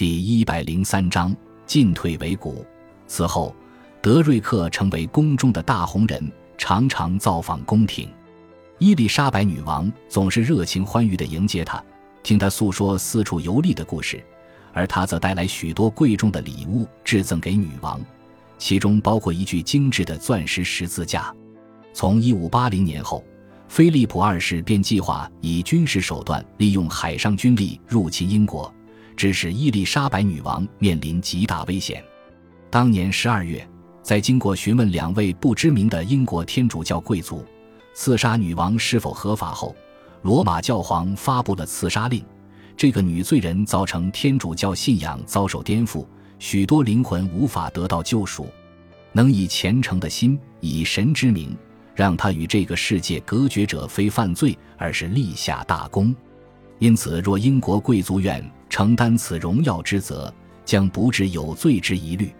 第一百零三章进退维谷。此后，德瑞克成为宫中的大红人，常常造访宫廷。伊丽莎白女王总是热情欢愉地迎接他，听他诉说四处游历的故事，而他则带来许多贵重的礼物致赠给女王，其中包括一具精致的钻石十字架。从一五八零年后。菲利普二世便计划以军事手段利用海上军力入侵英国，致使伊丽莎白女王面临极大危险。当年十二月，在经过询问两位不知名的英国天主教贵族刺杀女王是否合法后，罗马教皇发布了刺杀令。这个女罪人造成天主教信仰遭受颠覆，许多灵魂无法得到救赎。能以虔诚的心，以神之名。让他与这个世界隔绝者非犯罪，而是立下大功。因此，若英国贵族愿承担此荣耀之责，将不致有罪之疑虑。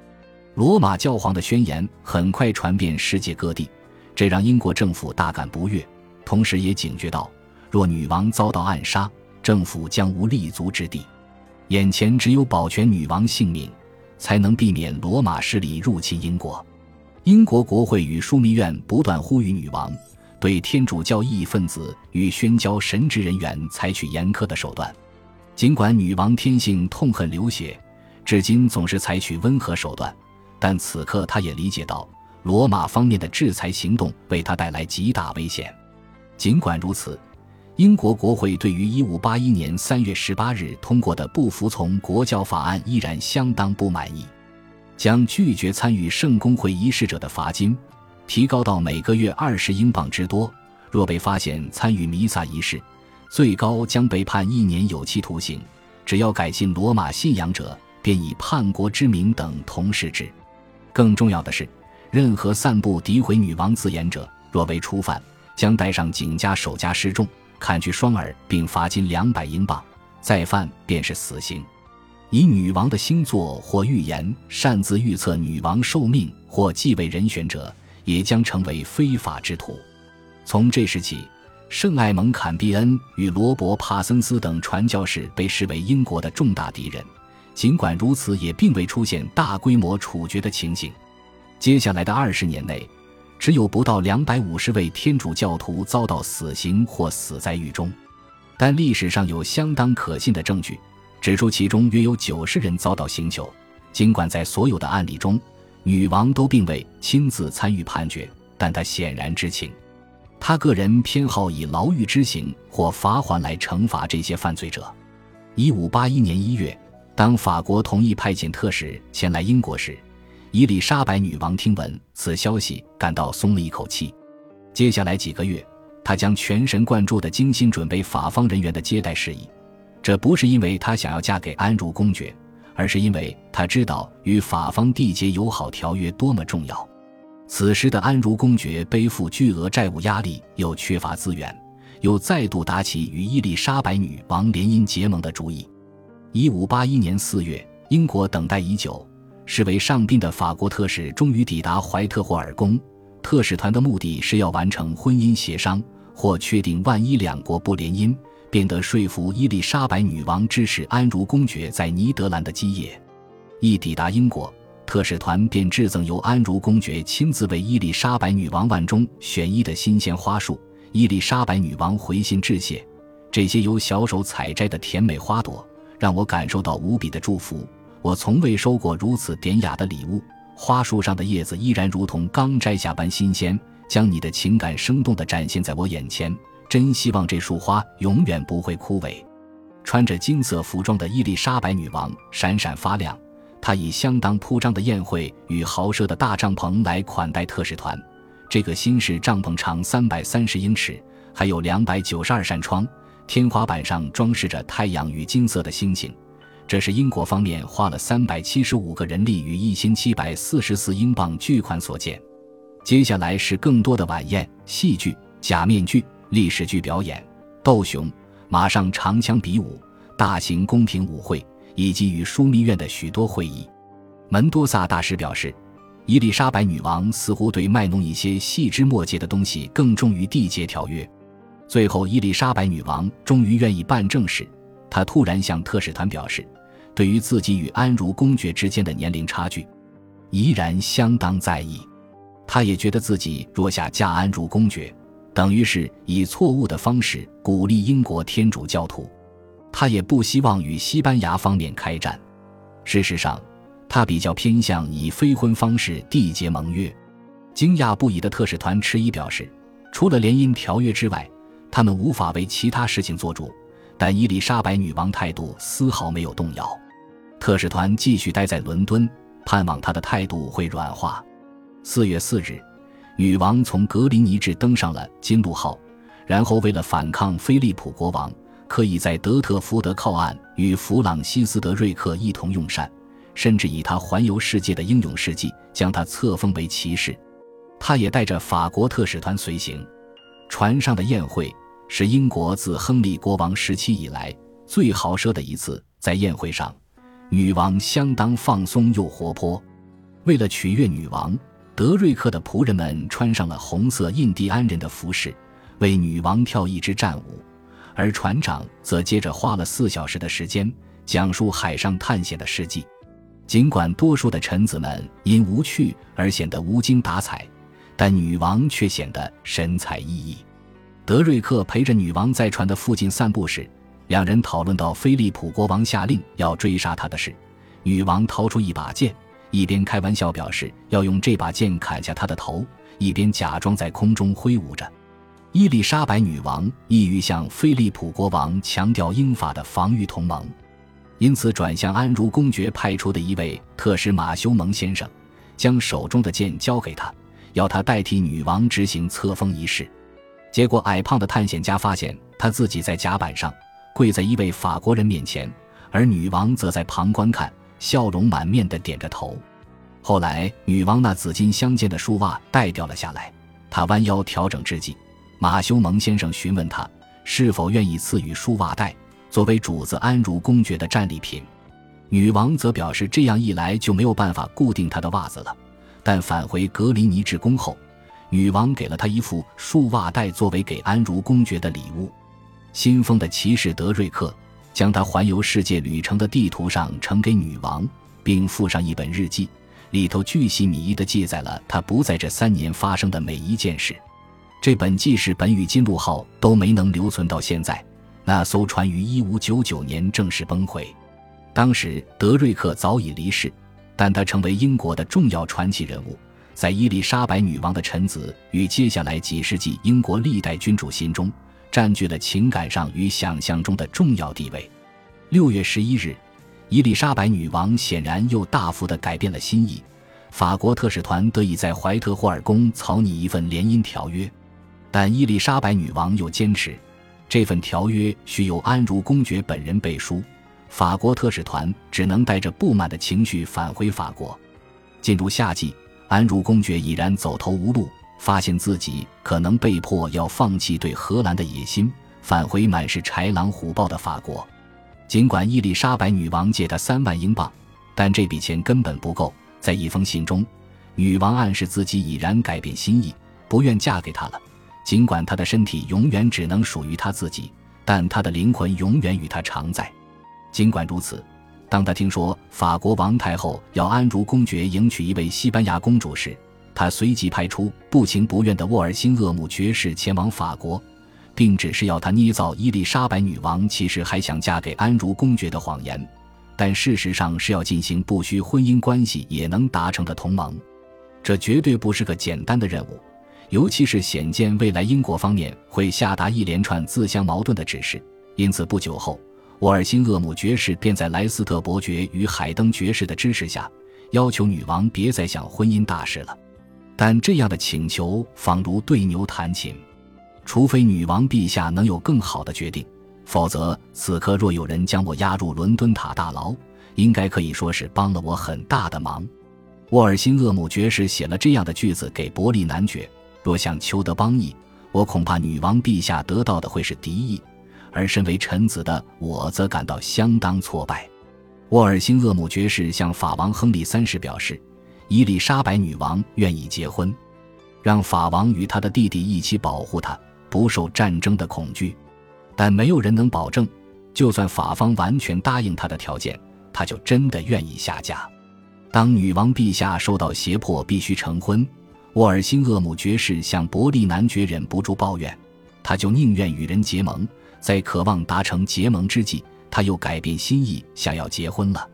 罗马教皇的宣言很快传遍世界各地，这让英国政府大感不悦，同时也警觉到，若女王遭到暗杀，政府将无立足之地。眼前只有保全女王性命，才能避免罗马势力入侵英国。英国国会与枢密院不断呼吁女王对天主教异议分子与宣教神职人员采取严苛的手段。尽管女王天性痛恨流血，至今总是采取温和手段，但此刻她也理解到罗马方面的制裁行动为她带来极大危险。尽管如此，英国国会对于1581年3月18日通过的不服从国教法案依然相当不满意。将拒绝参与圣公会仪式者的罚金提高到每个月二十英镑之多。若被发现参与弥撒仪式，最高将被判一年有期徒刑。只要改信罗马信仰者，便以叛国之名等同视之。更重要的是，任何散布诋毁女王字眼者，若为初犯，将带上警家手加示众，砍去双耳，并罚金两百英镑；再犯便是死刑。以女王的星座或预言擅自预测女王寿命或继位人选者，也将成为非法之徒。从这时起，圣艾蒙坎蒂恩与罗伯帕森斯等传教士被视为英国的重大敌人。尽管如此，也并未出现大规模处决的情形。接下来的二十年内，只有不到两百五十位天主教徒遭到死刑或死在狱中。但历史上有相当可信的证据。指出，其中约有九十人遭到刑求。尽管在所有的案例中，女王都并未亲自参与判决，但她显然知情。她个人偏好以牢狱之刑或罚款来惩罚这些犯罪者。一五八一年一月，当法国同意派遣特使前来英国时，伊丽莎白女王听闻此消息，感到松了一口气。接下来几个月，她将全神贯注地精心准备法方人员的接待事宜。这不是因为她想要嫁给安茹公爵，而是因为他知道与法方缔结友好条约多么重要。此时的安茹公爵背负巨额债务压力，又缺乏资源，又再度打起与伊丽莎白女王联姻结盟的主意。一五八一年四月，英国等待已久、视为上宾的法国特使终于抵达怀特霍尔宫。特使团的目的是要完成婚姻协商，或确定万一两国不联姻。便得说服伊丽莎白女王支持安茹公爵在尼德兰的基业。一抵达英国，特使团便致赠由安茹公爵亲自为伊丽莎白女王腕中选一的新鲜花束。伊丽莎白女王回信致谢，这些由小手采摘的甜美花朵让我感受到无比的祝福。我从未收过如此典雅的礼物。花束上的叶子依然如同刚摘下般新鲜，将你的情感生动地展现在我眼前。真希望这束花永远不会枯萎。穿着金色服装的伊丽莎白女王闪闪发亮，她以相当铺张的宴会与豪奢的大帐篷来款待特使团。这个新式帐篷长三百三十英尺，还有两百九十二扇窗，天花板上装饰着太阳与金色的星星。这是英国方面花了三百七十五个人力与一千七百四十四英镑巨款所建。接下来是更多的晚宴、戏剧、假面具。历史剧表演、斗熊、马上长枪比武、大型宫廷舞会，以及与枢密院的许多会议。门多萨大师表示，伊丽莎白女王似乎对卖弄一些细枝末节的东西更重于缔结条约。最后，伊丽莎白女王终于愿意办正事。她突然向特使团表示，对于自己与安茹公爵之间的年龄差距，依然相当在意。他也觉得自己若下嫁安茹公爵，等于是以错误的方式鼓励英国天主教徒。他也不希望与西班牙方面开战。事实上，他比较偏向以非婚方式缔结盟约。惊讶不已的特使团迟疑表示，除了联姻条约之外，他们无法为其他事情做主。但伊丽莎白女王态度丝毫没有动摇。特使团继续待在伦敦，盼望她的态度会软化。四月四日，女王从格林尼治登上了金鹿号，然后为了反抗菲利普国王。刻意在德特福德靠岸，与弗朗西斯德瑞克一同用膳，甚至以他环游世界的英勇事迹将他册封为骑士。他也带着法国特使团随行。船上的宴会是英国自亨利国王时期以来最豪奢的一次。在宴会上，女王相当放松又活泼。为了取悦女王，德瑞克的仆人们穿上了红色印第安人的服饰，为女王跳一支战舞。而船长则接着花了四小时的时间讲述海上探险的事迹。尽管多数的臣子们因无趣而显得无精打采，但女王却显得神采奕奕。德瑞克陪着女王在船的附近散步时，两人讨论到菲利普国王下令要追杀他的事。女王掏出一把剑，一边开玩笑表示要用这把剑砍下他的头，一边假装在空中挥舞着。伊丽莎白女王意欲向菲利普国王强调英法的防御同盟，因此转向安茹公爵派出的一位特使马修蒙先生，将手中的剑交给他，要他代替女王执行册封仪式。结果，矮胖的探险家发现他自己在甲板上跪在一位法国人面前，而女王则在旁观看，笑容满面地点着头。后来，女王那紫金相间的束袜带掉了下来，她弯腰调整之际。马修蒙先生询问她是否愿意赐予束袜带作为主子安茹公爵的战利品，女王则表示这样一来就没有办法固定她的袜子了。但返回格林尼治宫后，女王给了他一副束袜带作为给安茹公爵的礼物。新封的骑士德瑞克将他环游世界旅程的地图上呈给女王，并附上一本日记，里头巨细靡遗地记载了他不在这三年发生的每一件事。这本记事本与金鹿号都没能留存到现在。那艘船于一五九九年正式崩溃，当时德瑞克早已离世，但他成为英国的重要传奇人物，在伊丽莎白女王的臣子与接下来几世纪英国历代君主心中占据了情感上与想象中的重要地位。六月十一日，伊丽莎白女王显然又大幅地改变了心意，法国特使团得以在怀特霍尔宫草拟一份联姻条约。但伊丽莎白女王又坚持，这份条约需由安茹公爵本人背书。法国特使团只能带着不满的情绪返回法国。进入夏季，安茹公爵已然走投无路，发现自己可能被迫要放弃对荷兰的野心，返回满是豺狼虎豹的法国。尽管伊丽莎白女王借他三万英镑，但这笔钱根本不够。在一封信中，女王暗示自己已然改变心意，不愿嫁给他了。尽管他的身体永远只能属于他自己，但他的灵魂永远与他常在。尽管如此，当他听说法国王太后要安茹公爵迎娶一位西班牙公主时，他随即派出不情不愿的沃尔辛厄姆爵士前往法国，并只是要他捏造伊丽莎白女王其实还想嫁给安茹公爵的谎言，但事实上是要进行不需婚姻关系也能达成的同盟。这绝对不是个简单的任务。尤其是显见未来英国方面会下达一连串自相矛盾的指示，因此不久后，沃尔辛厄姆爵士便在莱斯特伯爵与海登爵士的支持下，要求女王别再想婚姻大事了。但这样的请求仿如对牛弹琴，除非女王陛下能有更好的决定，否则此刻若有人将我押入伦敦塔大牢，应该可以说是帮了我很大的忙。沃尔辛厄姆爵士写了这样的句子给伯利男爵。若想求得邦义，我恐怕女王陛下得到的会是敌意，而身为臣子的我则感到相当挫败。沃尔辛厄姆爵士向法王亨利三世表示，伊丽莎白女王愿意结婚，让法王与他的弟弟一起保护他，不受战争的恐惧。但没有人能保证，就算法方完全答应他的条件，他就真的愿意下嫁。当女王陛下受到胁迫必须成婚，沃尔辛厄姆爵士向伯利男爵忍不住抱怨，他就宁愿与人结盟。在渴望达成结盟之际，他又改变心意，想要结婚了。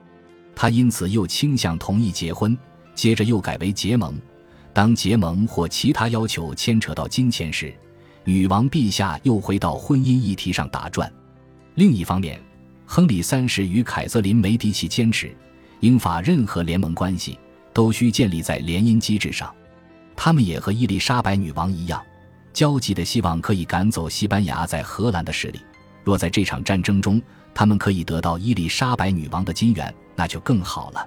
他因此又倾向同意结婚，接着又改为结盟。当结盟或其他要求牵扯到金钱时，女王陛下又回到婚姻议题上打转。另一方面，亨利三世与凯瑟琳·梅迪奇坚持，英法任何联盟关系都需建立在联姻机制上。他们也和伊丽莎白女王一样。焦急的希望可以赶走西班牙在荷兰的势力。若在这场战争中，他们可以得到伊丽莎白女王的金援，那就更好了。